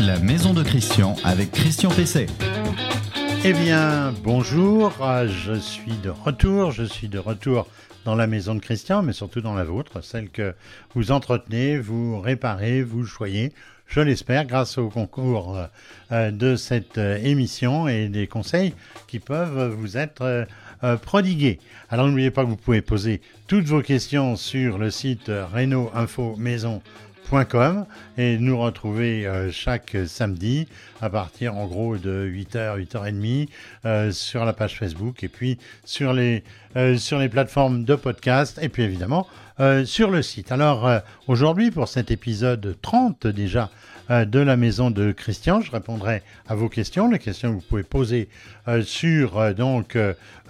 la maison de Christian avec Christian PC. Eh bien, bonjour, je suis de retour, je suis de retour dans la maison de Christian, mais surtout dans la vôtre, celle que vous entretenez, vous réparez, vous choyez, je l'espère, grâce au concours euh, de cette euh, émission et des conseils qui peuvent vous être euh, prodigués. Alors n'oubliez pas que vous pouvez poser toutes vos questions sur le site Renault Info Maison et nous retrouver euh, chaque samedi à partir en gros de 8h, 8h30 euh, sur la page Facebook et puis sur les, euh, sur les plateformes de podcast et puis évidemment sur le site. Alors aujourd'hui pour cet épisode 30 déjà de la maison de Christian, je répondrai à vos questions, les questions que vous pouvez poser sur donc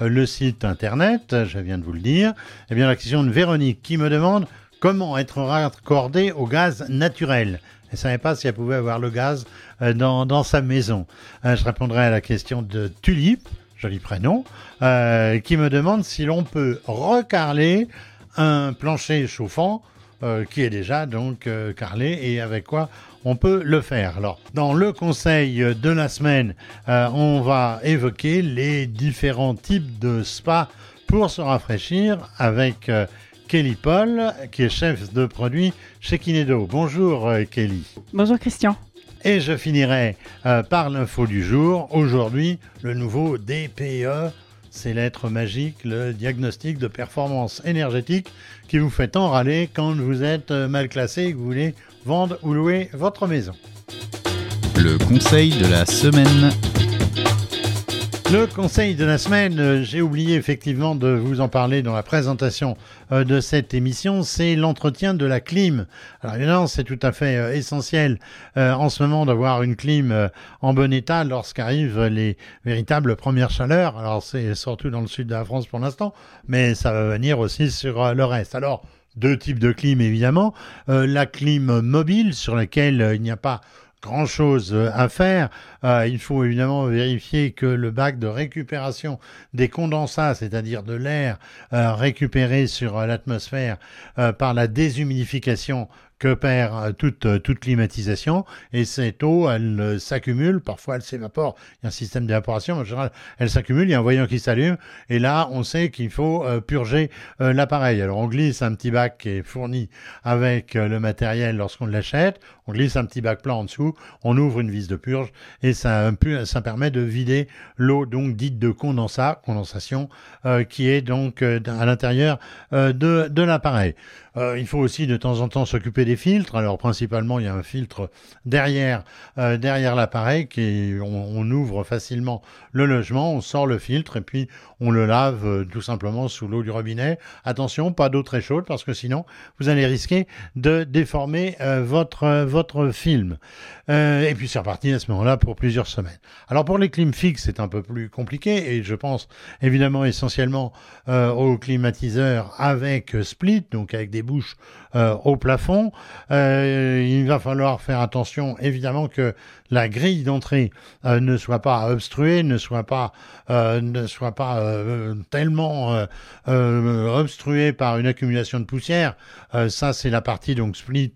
le site internet, je viens de vous le dire. Eh bien la question de Véronique qui me demande Comment être raccordé au gaz naturel Elle ne savait pas si elle pouvait avoir le gaz euh, dans, sa maison. Euh, je répondrai à la question de Tulipe, joli prénom, euh, qui me demande si l'on peut recarler un plancher chauffant qui est déjà donc carrelé et avec quoi on peut le faire. Alors, dans le conseil de la semaine, on va évoquer les différents types de spas pour se rafraîchir avec Kelly Paul, qui est chef de produit chez Kinedo. Bonjour euh, Kelly. Bonjour Christian. Et je finirai euh, par l'info du jour. Aujourd'hui, le nouveau DPE, c'est l'être magique, le diagnostic de performance énergétique qui vous fait enrâler quand vous êtes euh, mal classé et que vous voulez vendre ou louer votre maison. Le conseil de la semaine. Le conseil de la semaine, euh, j'ai oublié effectivement de vous en parler dans la présentation euh, de cette émission, c'est l'entretien de la clim. Alors évidemment, c'est tout à fait euh, essentiel en ce moment d'avoir une clim en bon état lorsqu'arrivent les véritables premières chaleurs. Alors c'est surtout dans le sud de la France pour l'instant, mais ça va venir aussi sur le reste. Alors deux types de clim évidemment. la clim mobile sur laquelle il n'y a pas grand-chose euh, à faire. Euh, il faut évidemment vérifier que le bac de récupération des condensats, c'est-à-dire de l'air euh, récupéré sur l'atmosphère par la déshumidification, que perd euh, toute, euh, toute climatisation et cette eau, elle euh, s'accumule, parfois elle s'évapore, il y a un système d'évaporation, en général elle s'accumule, il y a un voyant qui s'allume. Et là on sait qu'il faut purger l'appareil. Alors on glisse un petit bac qui est fourni avec le matériel lorsqu'on l'achète, on glisse un petit bac plat en dessous, on ouvre une vis de purge. Et ça, permet de vider l'eau donc dite de condensat, condensation, qui est donc à l'intérieur de, l'appareil. Il faut aussi de temps en temps s'occuper des filtres. Alors principalement, il y a un filtre derrière, euh, derrière l'appareil qui on, ouvre facilement le logement, on sort le filtre et puis on le lave euh, tout simplement sous l'eau du robinet. Attention, pas d'eau très chaude parce que sinon vous allez risquer de déformer votre votre film. et puis c'est reparti à ce moment-là pour plusieurs semaines. Alors pour les clims fixes, c'est un peu plus compliqué et je pense évidemment essentiellement aux climatiseurs avec split, donc avec des bouche euh, au plafond. Euh, il va falloir faire attention, évidemment, que la grille d'entrée euh, ne soit pas obstruée, ne soit pas, ne soit pas tellement obstruée par une accumulation de poussière. ça, c'est la partie donc split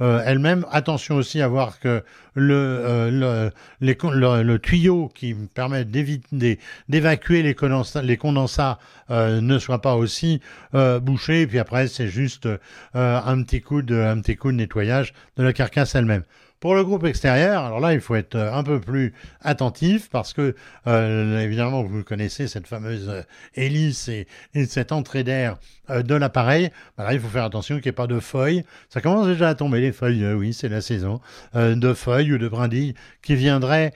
elle-même. Attention aussi à voir que le, le, les, le, tuyau qui permet d'évacuer les condensats, les condensats ne soit pas aussi bouché. Et puis après, c'est juste euh, un, petit coup de, un petit coup de nettoyage de la carcasse elle-même. Pour le groupe extérieur, alors là, il faut être euh, un peu plus attentif parce que, euh, évidemment, vous connaissez cette fameuse euh, hélice et, cette entrée d'air de l'appareil. Bah là, il faut faire attention qu'il n'y ait pas de feuilles. Ça commence déjà à tomber, les feuilles, oui, c'est la saison, de feuilles ou de brindilles qui viendraient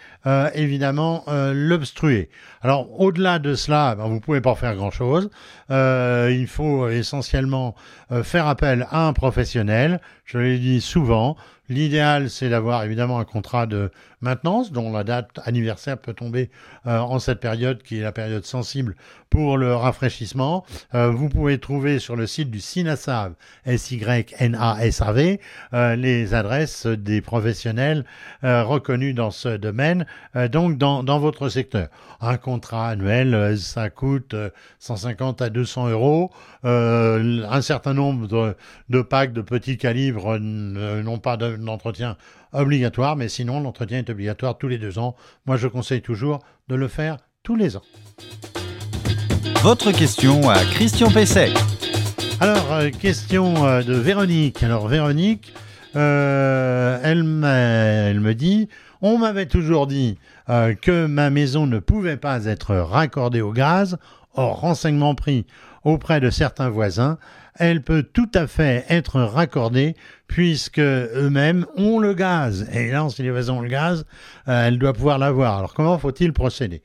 évidemment l'obstruer. Alors, au-delà de cela, ben, vous ne pouvez pas faire grand-chose. il faut essentiellement faire appel à un professionnel. Je l'ai dit souvent. L'idéal, c'est d'avoir évidemment un contrat de maintenance dont la date anniversaire peut tomber euh, en cette période qui est la période sensible pour le rafraîchissement. Euh, vous pouvez trouver sur le site du SINASAV, S-Y-N-A-S-A-V, euh, les adresses des professionnels reconnus dans ce domaine, donc dans, dans votre secteur. Un contrat annuel, ça coûte 150 à 200 euros. un certain nombre de, de packs de petits calibres n'ont pas de l'entretien obligatoire, mais sinon l'entretien est obligatoire tous les deux ans. Moi, je conseille toujours de le faire tous les ans. Votre question à Christian Pesset. Alors, euh, question euh, de Véronique. Alors, Véronique, euh, elle, elle, me dit, on m'avait toujours dit que ma maison ne pouvait pas être raccordée au gaz. Or, renseignement pris auprès de certains voisins, elle peut tout à fait être raccordée puisque eux-mêmes ont le gaz. Et là, si les voisins ont le gaz, elle doit pouvoir l'avoir. Alors, comment faut-il procéder?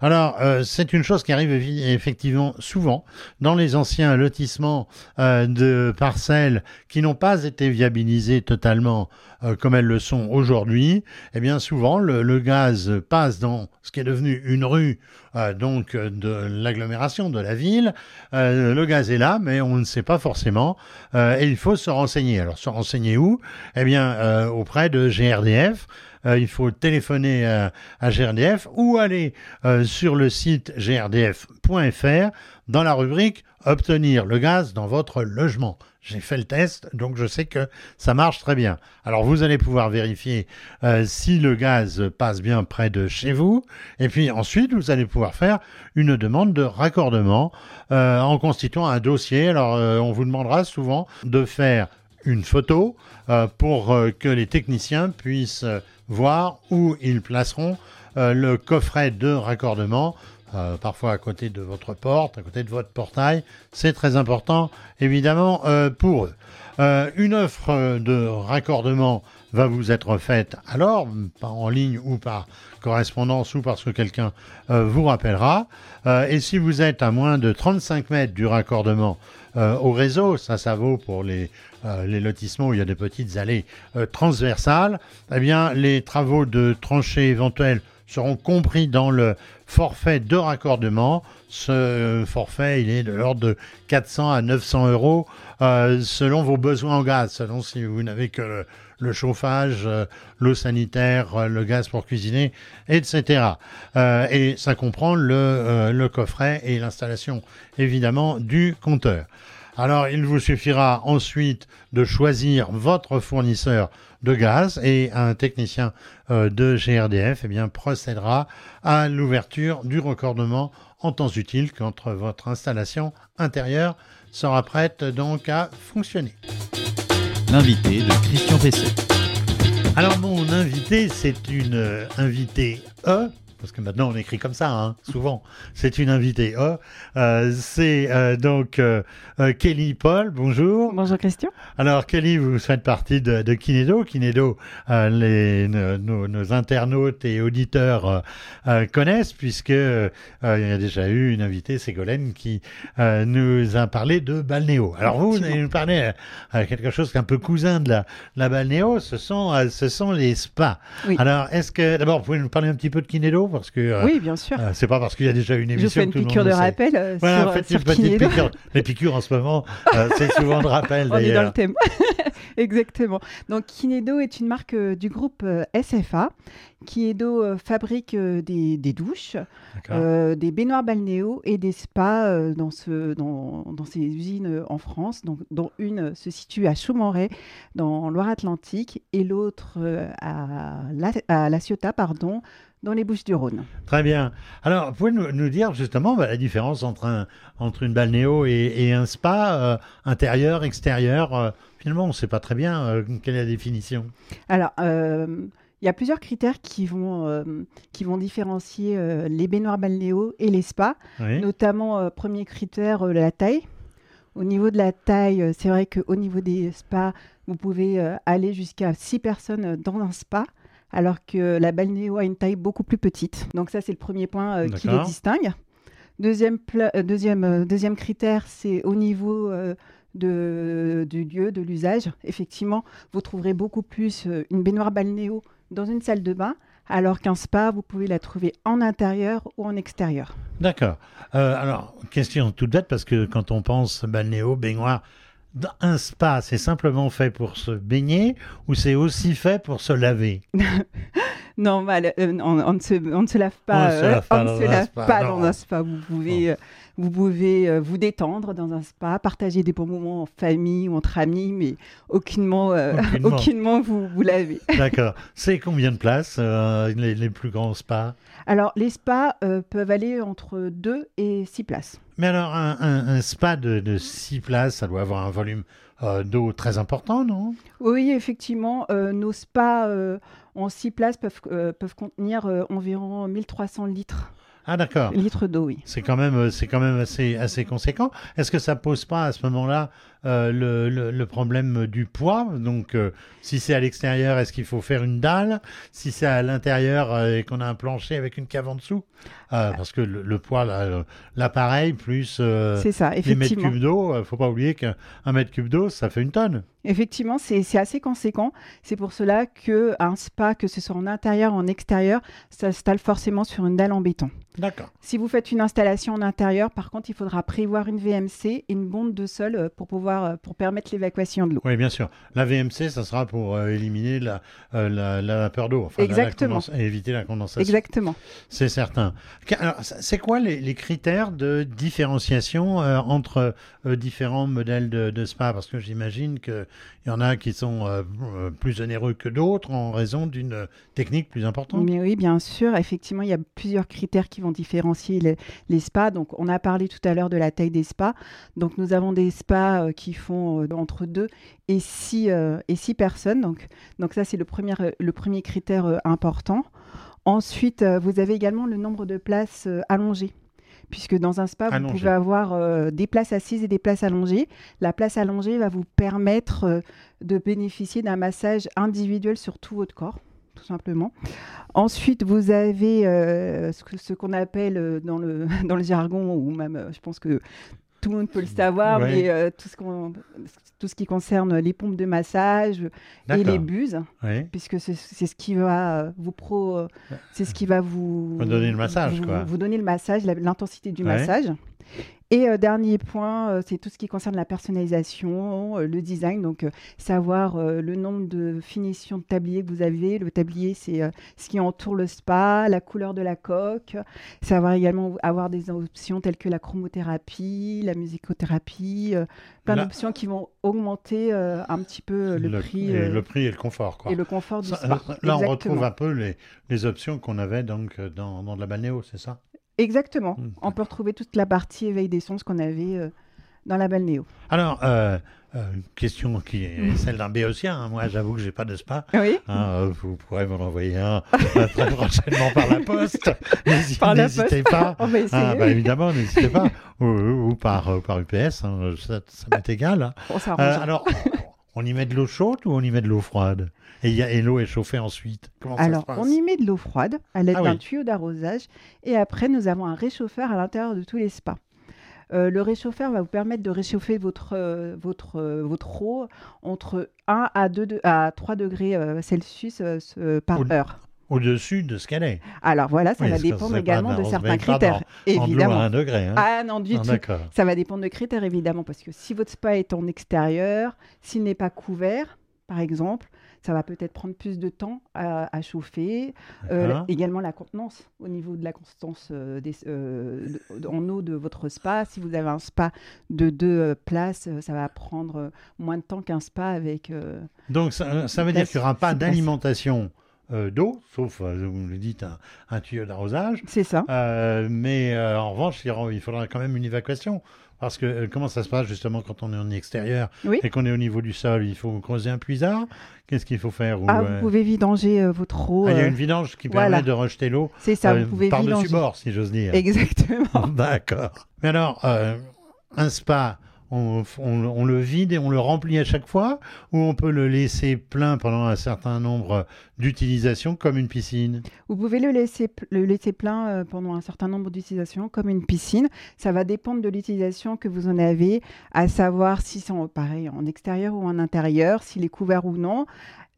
Alors, euh, c'est une chose qui arrive effectivement souvent dans les anciens lotissements euh, de parcelles qui n'ont pas été viabilisés totalement euh, comme elles le sont aujourd'hui. Eh bien, souvent, le, gaz passe dans ce qui est devenu une rue, donc de l'agglomération de la ville. Le gaz est là, mais on ne sait pas forcément, et il faut se renseigner. Alors, se renseigner où? Eh bien, auprès de GRDF. Euh, il faut téléphoner à, GRDF ou aller euh, sur le site grdf.fr dans la rubrique Obtenir le gaz dans votre logement. J'ai fait le test, donc je sais que ça marche très bien. Alors vous allez pouvoir vérifier euh, si le gaz passe bien près de chez vous, et puis ensuite vous allez pouvoir faire une demande de raccordement en constituant un dossier. Alors on vous demandera souvent de faire une photo pour que les techniciens puissent voir où ils placeront euh, le coffret de raccordement, euh, parfois à côté de votre porte, à côté de votre portail. C'est très important, évidemment, euh, pour eux. Une offre de raccordement va vous être faite alors, en ligne ou par correspondance ou parce que quelqu'un vous rappellera. et si vous êtes à moins de 35 mètres du raccordement au réseau, ça, ça vaut pour les euh, lotissements où il y a des petites allées euh, transversales, eh bien, les travaux de tranchées éventuels seront compris dans le forfait de raccordement. Ce forfait, il est de l'ordre de 400 à 900 euros euh, selon vos besoins en gaz, selon si vous n'avez que le, chauffage, l'eau sanitaire, le gaz pour cuisiner, etc. et ça comprend le coffret et l'installation, évidemment, du compteur. Alors, il vous suffira ensuite de choisir votre fournisseur de gaz et un technicien euh, de GRDF eh bien, procédera à l'ouverture du recordement en temps utile quand votre installation intérieure sera prête donc à fonctionner. L'invité de Christian Pesset. Alors mon invité, c'est une euh, invitée E parce que maintenant on écrit comme ça, hein, souvent. C'est une invitée. Oh, euh, c'est euh, donc euh, Kelly Paul, bonjour. Bonjour Christian. Alors Kelly, vous faites partie de, de Kinedo. Kinedo, les, nos, internautes et auditeurs connaissent, puisque il y a déjà eu une invitée, Ségolène, qui nous a parlé de balnéo. Alors vous, vous nous parlé de quelque chose qui est un peu cousin de la, la balnéo, ce sont, ce sont les spas. Alors est-ce que, d'abord, vous pouvez nous parler un petit peu de Kinedo? Parce que euh, oui, bien sûr. Euh, c'est pas parce qu'il y a déjà une émission. Je fais une piqûre de rappel. Euh, voilà, faites une petite piqûre. Les piqûres en ce moment, c'est souvent de rappel. On est dans le thème. Exactement. Donc Kinedo est une marque du groupe SFA. Kinedo fabrique des, des douches, des baignoires balnéo et des spas dans, ce, dans, dans ces usines en France, donc, dont une se situe à Chaumonret, dans Loire-Atlantique, et l'autre à, La, à La Ciotat, pardon, dans les Bouches du Rhône. Très bien. Alors, vous pouvez nous, dire justement bah, la différence entre, un, entre une balnéo et, et un spa, euh, intérieur, extérieur euh, Finalement, on ne sait pas très bien euh, quelle est la définition. Alors, il y a plusieurs critères qui vont, qui vont différencier les baignoires balnéo et les spas. Notamment, premier critère, la taille. Au niveau de la taille, c'est vrai qu'au niveau des spas, vous pouvez aller jusqu'à 6 personnes dans un spa alors que la balnéo a une taille beaucoup plus petite. Donc ça, c'est le premier point euh, qui les distingue. Deuxième, euh, deuxième, euh, deuxième critère, c'est au niveau de, du lieu, de l'usage. Effectivement, vous trouverez beaucoup plus une baignoire balnéo dans une salle de bain, alors qu'un spa, vous pouvez la trouver en intérieur ou en extérieur. D'accord. alors, question toute bête, parce que quand on pense balnéo, baignoire, un spa, c'est simplement fait pour se baigner ou c'est aussi fait pour se laver? Non, mal, on, ne se, on, ne se, lave pas, on ne se lave pas, dans, un spa. Vous pouvez, vous pouvez vous détendre dans un spa, partager des bons moments en famille ou entre amis, mais aucunement, aucunement. vous vous lavez. D'accord. C'est combien de places les, les, plus grands spas? Alors, les spas peuvent aller entre 2 et 6 places. Mais alors, un, spa de, de 6 places, ça doit avoir un volume euh, d'eau très important, non? Oui, effectivement. Euh, nos spas euh, en 6 places peuvent, peuvent contenir environ 1300 litres. Ah d'accord. Litres d'eau, oui. C'est quand même, c'est quand même assez, assez conséquent. Est-ce que ça pose pas à ce moment-là euh, le, le, problème du poids. Donc, euh, si c'est à l'extérieur, est-ce qu'il faut faire une dalle? Si c'est à l'intérieur euh, et qu'on a un plancher avec une cave en dessous? Parce que le, poids, l'appareil plus ça, les mètres cubes d'eau, il faut pas oublier qu'un mètre cube d'eau, ça fait une tonne. Effectivement, c'est assez conséquent. C'est pour cela qu'un spa, que ce soit en intérieur ou en extérieur, s'installe forcément sur une dalle en béton. D'accord. Si vous faites une installation en intérieur, par contre, il faudra prévoir une VMC et une bombe de sol pour pouvoir euh, pour permettre l'évacuation de l'eau. Oui, bien sûr. La VMC, ça sera pour euh, éliminer la, euh, la, la, vapeur d'eau, enfin, Exactement. et éviter la condensation. Exactement. C'est certain. Alors, c'est quoi les, les, critères de différenciation entre différents modèles de, de, spa? Parce que j'imagine qu'il y en a qui sont plus onéreux que d'autres en raison d'une technique plus importante. Mais oui, bien sûr. Effectivement, il y a plusieurs critères qui vont différencier les, les spas. Donc, on a parlé tout à l'heure de la taille des spas. Donc, nous avons des spas qui qui font euh, entre 2 et 6 euh, et six personnes. Donc, donc ça, c'est le premier, le premier critère euh, important. Ensuite, vous avez également le nombre de places allongées puisque dans un spa, vous pouvez avoir des places assises et des places allongées. La place allongée va vous permettre de bénéficier d'un massage individuel sur tout votre corps, tout simplement. Ensuite, vous avez ce qu'on appelle dans le, dans le jargon, ou même, je pense que tout le monde peut le savoir, mais euh, tout, ce tout ce qui concerne les pompes de massage et les buses, puisque c'est ce qui va vous pro, c'est ce qui va vous, vous donner le massage, vous, quoi. vous donner le massage, l'intensité du massage. Et euh, dernier point, euh, c'est tout ce qui concerne la personnalisation, euh, le design, donc savoir le nombre de finitions de tablier que vous avez. Le tablier, c'est ce qui entoure le spa, la couleur de la coque. Savoir également avoir des options telles que la chromothérapie, la musicothérapie, plein d'options qui vont augmenter un petit peu le, prix. Et le prix et le confort. Quoi. Et le confort du spa. Là, on retrouve un peu les, les options qu'on avait donc dans, dans de la balnéo, c'est ça? Exactement. Hmm. On peut retrouver toute la partie éveil des sens qu'on avait euh, dans la balnéo. Alors, euh, euh, une question qui est hmm. celle d'un béotien. Hein. Moi, j'avoue que j'ai pas de spa. Oui. Hein, vous pourrez m'en envoyer un très prochainement par la poste. N'hésitez pas. On va ah, bah, évidemment, n'hésitez pas. Ou, par, par UPS. Hein. Ça, m'est égal. alors, on y met de l'eau chaude ou on y met de l'eau froide? Et, l'eau est chauffée ensuite Comment Alors, on y met de l'eau froide à l'aide ah d'un tuyau d'arrosage. Et après, nous avons un réchauffeur à l'intérieur de tous les spas. Euh, le réchauffeur va vous permettre de réchauffer votre, euh, votre, euh, votre eau entre 1 à, 2 à 3 degrés Celsius par heure. Au-dessus de ce qu'elle est. Alors voilà, ça va dépendre également de certains critères. évidemment. À un degré, hein. Ah non, du tout. Ça va dépendre de critères, évidemment, parce que si votre spa est en extérieur, s'il n'est pas couvert, par exemple, ça va peut-être prendre plus de temps à, chauffer. Euh, également la contenance au niveau de la constance euh, des, euh, en eau de votre spa. Si vous avez un spa de deux places, ça va prendre moins de temps qu'un spa avec. Donc ça, ça veut dire qu'il n'y aura pas d'alimentation. D'eau, sauf, vous le dites, un, tuyau d'arrosage. C'est ça. mais en revanche, il, faudra quand même une évacuation. Parce que euh, comment ça se passe justement quand on est en extérieur et qu'on est au niveau du sol? Il faut creuser un puisard? Qu'est-ce qu'il faut faire? Ah, Vous pouvez vidanger euh, votre eau. Ah, il y a une vidange qui permet de rejeter l'eau. C'est ça, vous pouvez Par-dessus bord, si j'ose dire. Exactement. D'accord. Mais alors, un spa, on, le vide et on le remplit à chaque fois ou on peut le laisser plein pendant un certain nombre d'utilisations comme une piscine? Vous pouvez le laisser, le laisser plein euh, pendant un certain nombre d'utilisations comme une piscine. Ça va dépendre de l'utilisation que vous en avez, à savoir si c'est pareil en extérieur ou en intérieur, s'il est couvert ou non.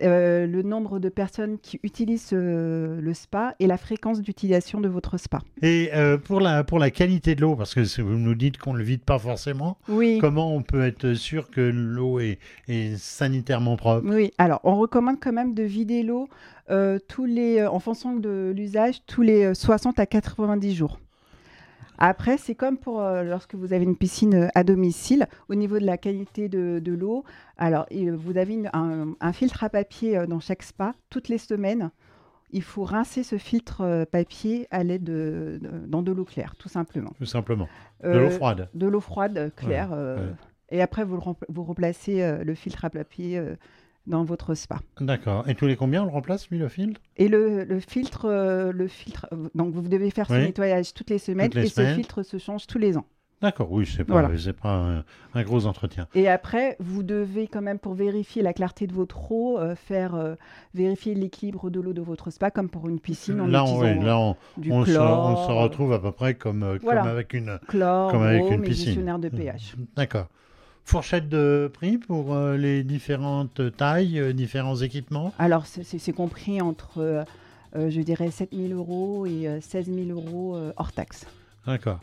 Euh, le nombre de personnes qui utilisent euh, le spa et la fréquence d'utilisation de votre spa. Et euh, pour, la, pour la qualité de l'eau, parce que vous nous dites qu'on ne le vide pas forcément, oui. comment on peut être sûr que l'eau est, est, sanitairement propre? Oui, alors on recommande quand même de vider l'eau tous les, en fonction de l'usage tous les 60 à 90 jours. Après, c'est comme pour euh, lorsque vous avez une piscine euh, à domicile, au niveau de la qualité de, l'eau. Alors, vous avez un, filtre à papier euh, dans chaque spa toutes les semaines. Il faut rincer ce filtre papier à l'aide de, dans de l'eau claire, tout simplement. Tout simplement. De l'eau froide. De l'eau froide claire. Et après, vous, vous replacez le filtre à papier dans votre spa. D'accord. Et tous les combien on le remplace, lui, le filtre Et le, filtre, euh, le filtre, euh, donc vous devez faire ce nettoyage toutes les semaines et ce filtre se change tous les ans. D'accord, oui, c'est pas, pas un, gros entretien. Et après, vous devez quand même, pour vérifier la clarté de votre eau, euh, faire vérifier l'équilibre de l'eau de votre spa, comme pour une piscine. En là, on, là, on, on, se, on, se, retrouve à peu près comme, comme avec une, chlore, comme avec une piscine. de pH. D'accord. Fourchette de prix pour euh, les différentes tailles, euh, différents équipements? Alors, c'est compris entre, euh, je dirais, 7 000 euros et 16 000 euros hors taxe. D'accord.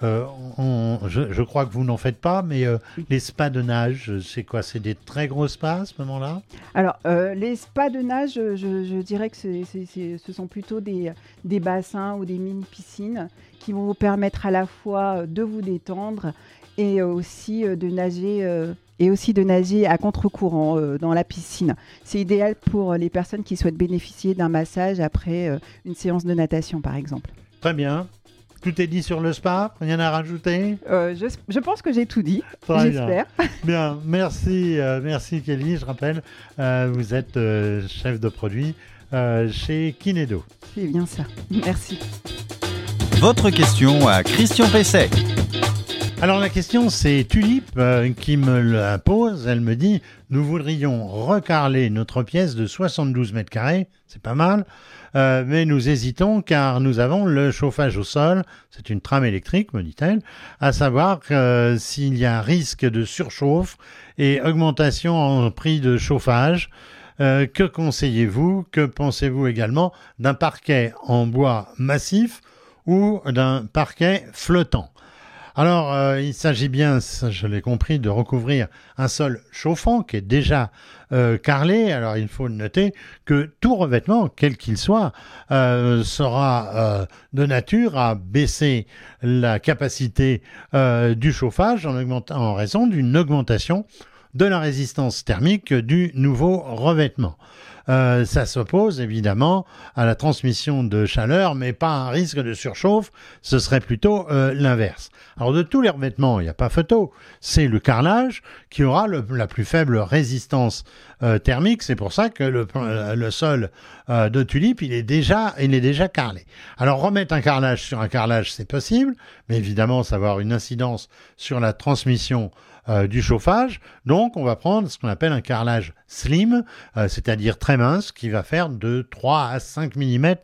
je, crois que vous n'en faites pas, mais les spas de nage, c'est quoi? C'est des très gros spas à ce moment-là? Alors, les spas de nage, je, dirais que ce sont plutôt des, des bassins ou des mini-piscines qui vont vous permettre à la fois de vous détendre et aussi euh, de nager euh, et aussi de nager à contre-courant euh, dans la piscine. C'est idéal pour les personnes qui souhaitent bénéficier d'un massage après une séance de natation, par exemple. Très bien. Tout est dit sur le spa? Rien à rajouter? Je, pense que j'ai tout dit. J'espère. Bien. merci, merci Kelly. Je rappelle, vous êtes chef de produit chez Kinedo. C'est bien ça. Merci. Votre question à Christian Pesset. Alors la question c'est Tulipe euh, qui me la pose. Elle me dit nous voudrions recarler notre pièce de 72 mètres carrés, c'est pas mal, euh, mais nous hésitons car nous avons le chauffage au sol, c'est une trame électrique me dit-elle, à savoir euh, s'il y a risque de surchauffe et augmentation en prix de chauffage. que conseillez-vous? Que pensez-vous également d'un parquet en bois massif ou d'un parquet flottant? Alors, euh, il s'agit bien, je l'ai compris, de recouvrir un sol chauffant qui est déjà euh, carrelé. Alors, il faut noter que tout revêtement, quel qu'il soit, euh, sera de nature à baisser la capacité du chauffage en, en raison d'une augmentation de la résistance thermique du nouveau revêtement. Euh, ça s'oppose évidemment à la transmission de chaleur, mais pas un risque de surchauffe, ce serait plutôt euh, l'inverse. Alors de tous les revêtements, il n'y a pas photo, c'est le carrelage qui aura la plus faible résistance euh, thermique, c'est pour ça que le, le sol de tulipe, il est, déjà, il est déjà carrelé. Alors remettre un carrelage sur un carrelage, c'est possible, mais évidemment, ça va avoir une incidence sur la transmission euh, du chauffage. Donc, on va prendre ce qu'on appelle un carrelage slim, euh, c'est-à-dire très mince, qui va faire de 3 à 5 mm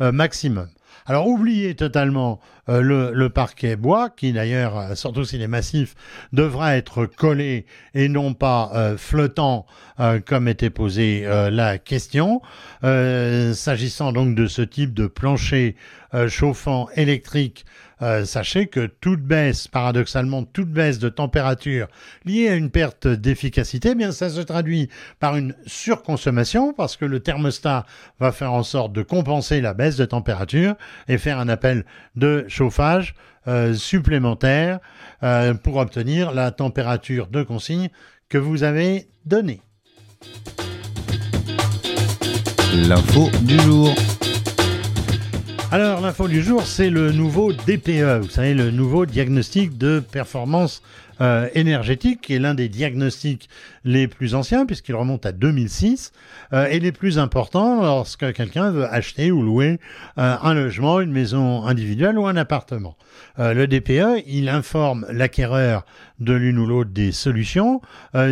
euh, maximum. Alors oubliez totalement le, parquet bois, qui d'ailleurs, surtout s'il est massif, devra être collé et non pas flottant comme était posée la question. S'agissant donc de ce type de plancher chauffant électrique, euh, sachez que toute baisse, paradoxalement, toute baisse de température liée à une perte d'efficacité, eh bien ça se traduit par une surconsommation parce que le thermostat va faire en sorte de compenser la baisse de température et faire un appel de chauffage euh, supplémentaire euh, pour obtenir la température de consigne que vous avez donnée. L'info du jour. Alors, l'info du jour, c'est le nouveau DPE, vous savez, le nouveau diagnostic de performance euh, énergétique, qui est l'un des diagnostics les plus anciens, puisqu'il remonte à 2006, euh, et les plus importants lorsque quelqu'un veut acheter ou louer euh, un logement, une maison individuelle ou un appartement. le DPE, il informe l'acquéreur de l'une ou l'autre des solutions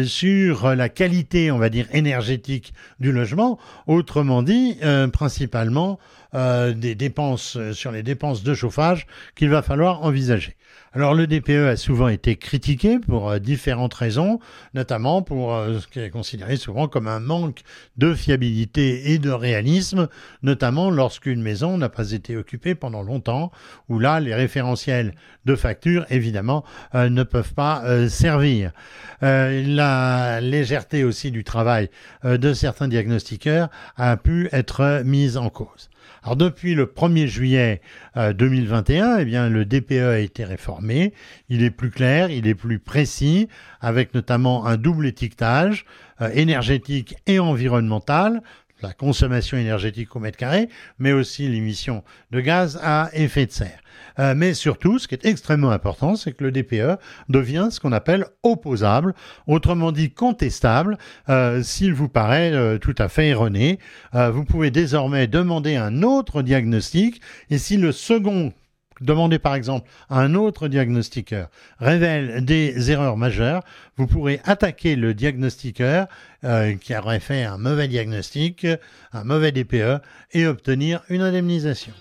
sur la qualité, on va dire, énergétique du logement, autrement dit, principalement euh, des dépenses euh, sur les dépenses de chauffage qu'il va falloir envisager. Alors le DPE a souvent été critiqué pour différentes raisons, notamment pour ce qui est considéré souvent comme un manque de fiabilité et de réalisme, notamment lorsqu'une maison n'a pas été occupée pendant longtemps, où là, les référentiels de facture, évidemment, ne peuvent pas servir. la légèreté aussi du travail de certains diagnostiqueurs a pu être mise en cause. Alors depuis le 1er juillet 2021, euh, eh bien, le DPE a été réformé. Il est plus clair, il est plus précis, avec notamment un double étiquetage euh, énergétique et environnemental la consommation énergétique au mètre carré, mais aussi l'émission de gaz à effet de serre. Euh, mais surtout, ce qui est extrêmement important, c'est que le DPE devient ce qu'on appelle opposable, autrement dit contestable, euh, s'il vous paraît tout à fait erroné. vous pouvez désormais demander un autre diagnostic, et si le second demandez par exemple à un autre diagnostiqueur révèle des erreurs majeures, vous pourrez attaquer le diagnostiqueur qui aurait fait un mauvais diagnostic, un mauvais DPE, et obtenir une indemnisation.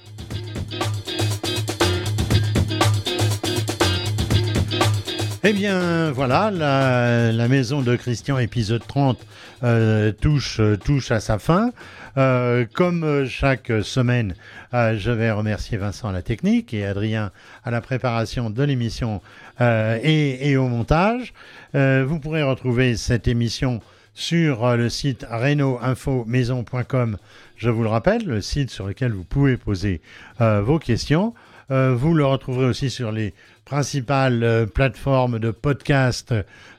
Eh bien, voilà, la, maison de Christian, épisode 30, euh, touche, touche à sa fin. Euh, comme chaque semaine, euh, je vais remercier Vincent à la technique et Adrien à la préparation de l'émission et, et, au montage. vous pourrez retrouver cette émission sur le site reno-info-maison.com. Je vous le rappelle, le site sur lequel vous pouvez poser vos questions. Vous le retrouverez aussi sur les principales euh, plateformes de podcast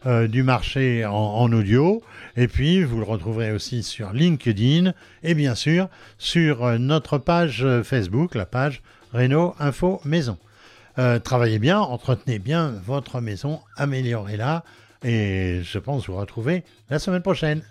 euh, du marché en, audio. Et puis, vous le retrouverez aussi sur LinkedIn et bien sûr sur euh, notre page Facebook, la page Renault Info Maison. travaillez bien, entretenez bien votre maison, améliorez-la et je pense vous retrouver la semaine prochaine.